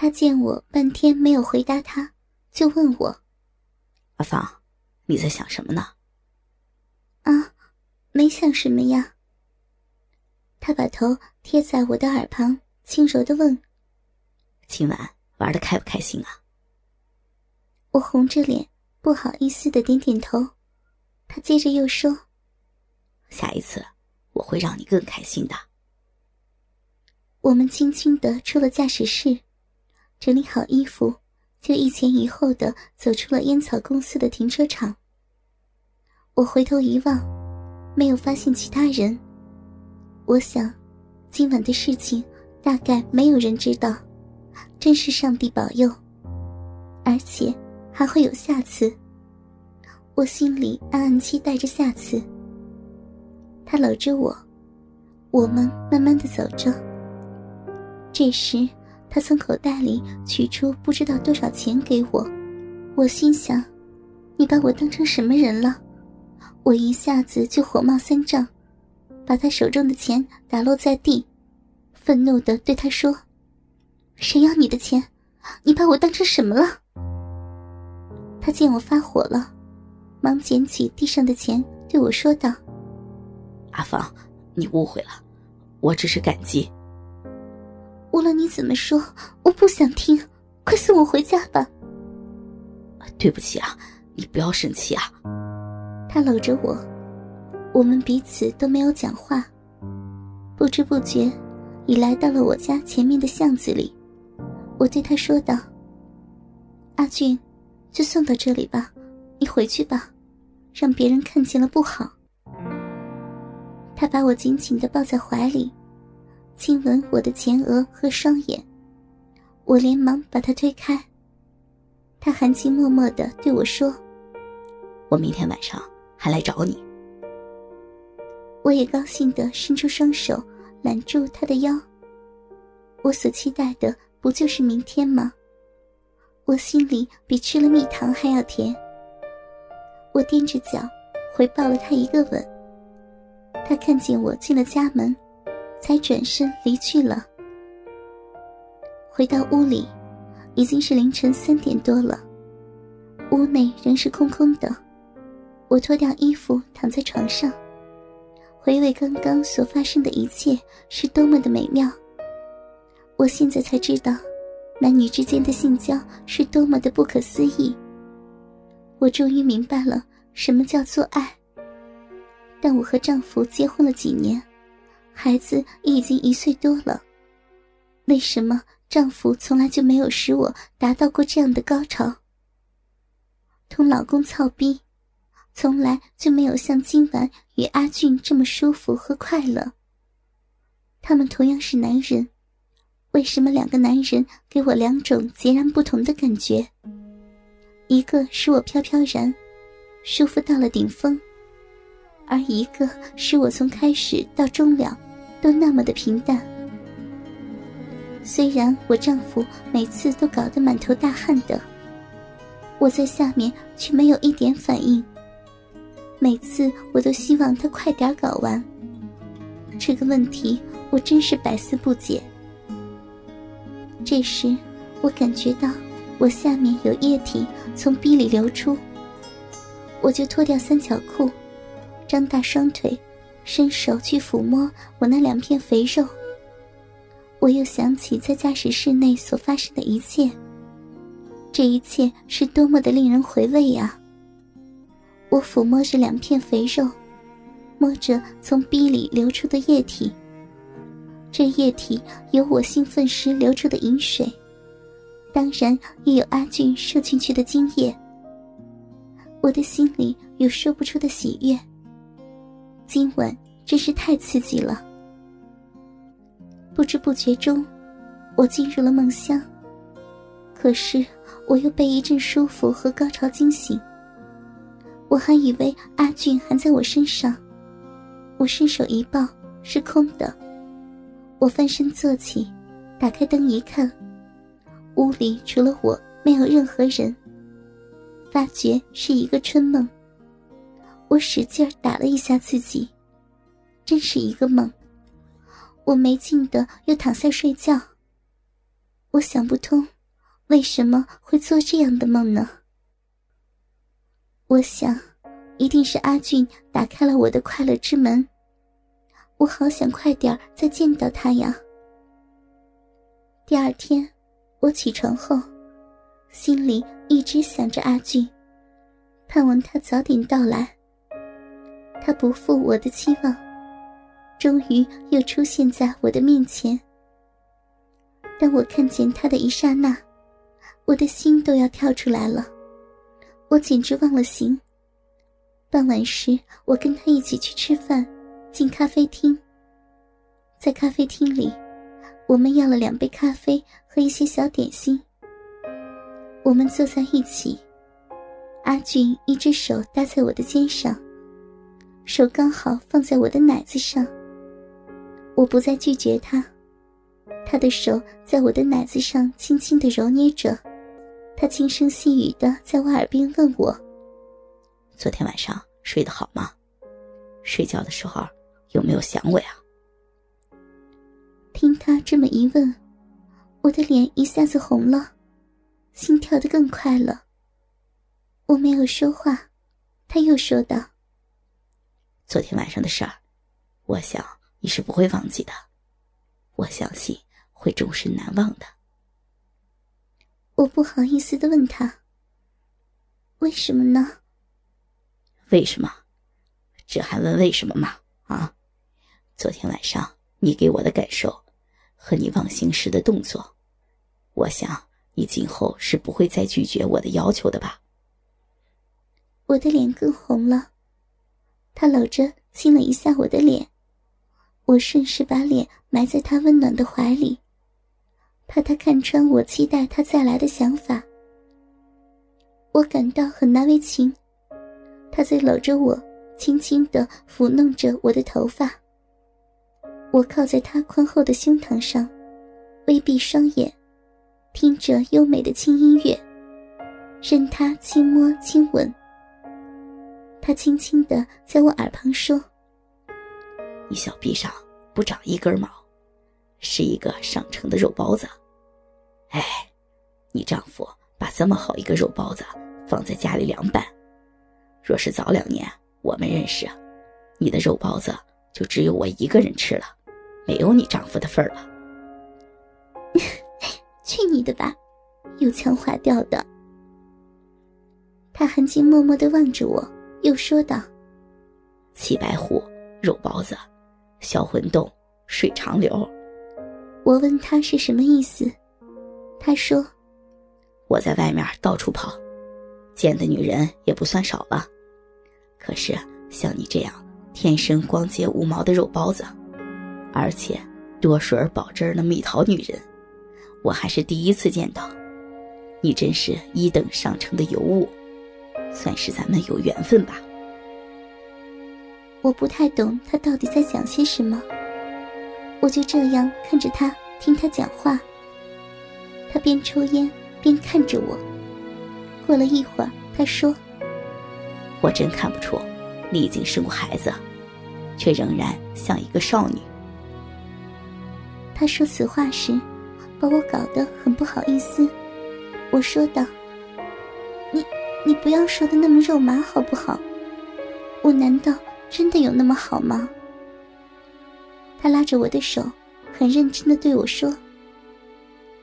他见我半天没有回答他，就问我：“阿芳，你在想什么呢？”“啊，没想什么呀。”他把头贴在我的耳旁，轻柔的问：“今晚玩的开不开心啊？”我红着脸，不好意思的点点头。他接着又说：“下一次我会让你更开心的。”我们轻轻的出了驾驶室，整理好衣服，就一前一后的走出了烟草公司的停车场。我回头一望，没有发现其他人。我想，今晚的事情大概没有人知道，真是上帝保佑。而且还会有下次。我心里暗暗期待着下次。他搂着我，我们慢慢的走着。这时，他从口袋里取出不知道多少钱给我。我心想：你把我当成什么人了？我一下子就火冒三丈。把他手中的钱打落在地，愤怒的对他说：“谁要你的钱？你把我当成什么了？”他见我发火了，忙捡起地上的钱对我说道：“阿芳，你误会了，我只是感激。无论你怎么说，我不想听，快送我回家吧。”对不起啊，你不要生气啊。他搂着我。我们彼此都没有讲话，不知不觉，已来到了我家前面的巷子里。我对他说道：“阿俊，就送到这里吧，你回去吧，让别人看见了不好。”他把我紧紧的抱在怀里，亲吻我的前额和双眼。我连忙把他推开。他含情脉脉的对我说：“我明天晚上还来找你。”我也高兴的伸出双手揽住他的腰。我所期待的不就是明天吗？我心里比吃了蜜糖还要甜。我踮着脚回报了他一个吻。他看见我进了家门，才转身离去了。回到屋里，已经是凌晨三点多了。屋内仍是空空的。我脱掉衣服躺在床上。回味刚刚所发生的一切是多么的美妙。我现在才知道，男女之间的性交是多么的不可思议。我终于明白了什么叫做爱。但我和丈夫结婚了几年，孩子已经一岁多了，为什么丈夫从来就没有使我达到过这样的高潮？同老公操逼。从来就没有像今晚与阿俊这么舒服和快乐。他们同样是男人，为什么两个男人给我两种截然不同的感觉？一个使我飘飘然，舒服到了顶峰；而一个使我从开始到终了，都那么的平淡。虽然我丈夫每次都搞得满头大汗的，我在下面却没有一点反应。每次我都希望他快点搞完。这个问题我真是百思不解。这时，我感觉到我下面有液体从逼里流出，我就脱掉三角裤，张大双腿，伸手去抚摸我那两片肥肉。我又想起在驾驶室内所发生的一切，这一切是多么的令人回味呀！我抚摸着两片肥肉，摸着从逼里流出的液体。这液体有我兴奋时流出的饮水，当然也有阿俊射进去的精液。我的心里有说不出的喜悦。今晚真是太刺激了。不知不觉中，我进入了梦乡。可是我又被一阵舒服和高潮惊醒。我还以为阿俊还在我身上，我伸手一抱，是空的。我翻身坐起，打开灯一看，屋里除了我没有任何人。发觉是一个春梦。我使劲打了一下自己，真是一个梦。我没劲的又躺下睡觉。我想不通，为什么会做这样的梦呢？我想，一定是阿俊打开了我的快乐之门。我好想快点再见到他呀！第二天，我起床后，心里一直想着阿俊，盼望他早点到来。他不负我的期望，终于又出现在我的面前。当我看见他的一刹那，我的心都要跳出来了，我简直忘了形。傍晚时，我跟他一起去吃饭，进咖啡厅。在咖啡厅里，我们要了两杯咖啡和一些小点心。我们坐在一起，阿俊一只手搭在我的肩上，手刚好放在我的奶子上。我不再拒绝他。他的手在我的奶子上轻轻的揉捏着，他轻声细语的在我耳边问我：“昨天晚上睡得好吗？睡觉的时候有没有想我呀？”听他这么一问，我的脸一下子红了，心跳得更快了。我没有说话，他又说道：“昨天晚上的事儿，我想你是不会忘记的，我相信。”会终身难忘的。我不好意思的问他：“为什么呢？”“为什么？这还问为什么吗？”啊！昨天晚上你给我的感受，和你忘形时的动作，我想你今后是不会再拒绝我的要求的吧？我的脸更红了，他搂着亲了一下我的脸，我顺势把脸埋在他温暖的怀里。怕他看穿我期待他再来的想法，我感到很难为情。他在搂着我，轻轻的抚弄着我的头发。我靠在他宽厚的胸膛上，微闭双眼，听着优美的轻音乐，任他轻摸轻吻。他轻轻的在我耳旁说：“你小臂上不长一根毛，是一个上乘的肉包子。”哎，你丈夫把这么好一个肉包子放在家里凉拌，若是早两年我们认识，你的肉包子就只有我一个人吃了，没有你丈夫的份儿了。去你的吧，油腔滑调的！他含情脉脉的望着我，又说道：“七白虎肉包子，销魂洞水长流。”我问他是什么意思。他说：“我在外面到处跑，见的女人也不算少了。可是像你这样天生光洁无毛的肉包子，而且多水保汁的蜜桃女人，我还是第一次见到。你真是一等上乘的尤物，算是咱们有缘分吧。”我不太懂他到底在讲些什么，我就这样看着他，听他讲话。他边抽烟边看着我。过了一会儿，他说：“我真看不出，你已经生过孩子，却仍然像一个少女。”他说此话时，把我搞得很不好意思。我说道：“你，你不要说的那么肉麻好不好？我难道真的有那么好吗？”他拉着我的手，很认真的对我说：“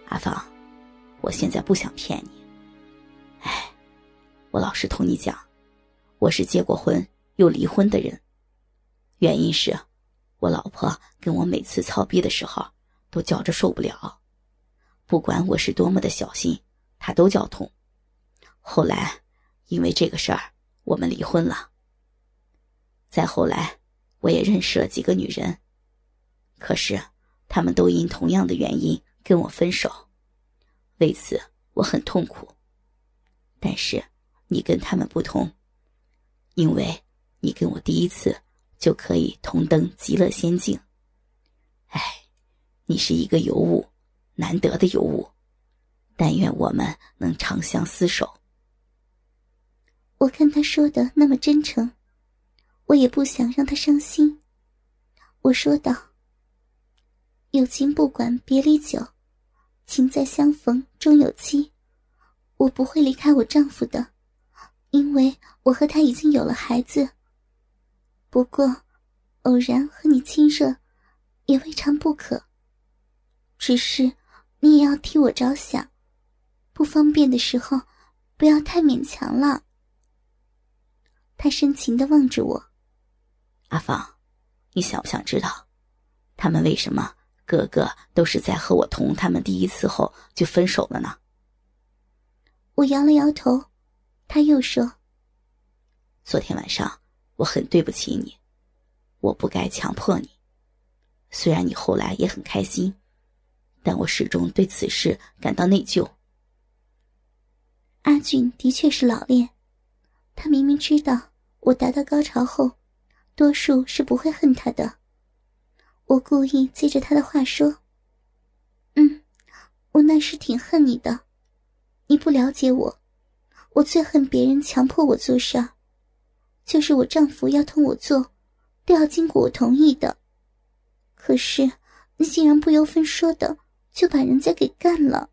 阿芳。”我现在不想骗你，哎，我老实同你讲，我是结过婚又离婚的人。原因是，我老婆跟我每次操逼的时候都叫着受不了，不管我是多么的小心，她都叫痛。后来，因为这个事儿，我们离婚了。再后来，我也认识了几个女人，可是，她们都因同样的原因跟我分手。为此我很痛苦，但是你跟他们不同，因为你跟我第一次就可以同登极乐仙境。哎，你是一个尤物，难得的尤物，但愿我们能长相厮守。我看他说的那么真诚，我也不想让他伤心。我说道：“友情不管别离久。”情在相逢终有期，我不会离开我丈夫的，因为我和他已经有了孩子。不过，偶然和你亲热，也未尝不可。只是，你也要替我着想，不方便的时候，不要太勉强了。他深情的望着我，阿芳，你想不想知道，他们为什么个个都是在和我同他们第一次后就分手了呢？我摇了摇头，他又说：“昨天晚上。”我很对不起你，我不该强迫你。虽然你后来也很开心，但我始终对此事感到内疚。阿俊的确是老练，他明明知道我达到高潮后，多数是不会恨他的。我故意接着他的话说：“嗯，我那时挺恨你的，你不了解我，我最恨别人强迫我做事儿。”就是我丈夫要同我做，都要经过我同意的。可是你竟然不由分说的就把人家给干了。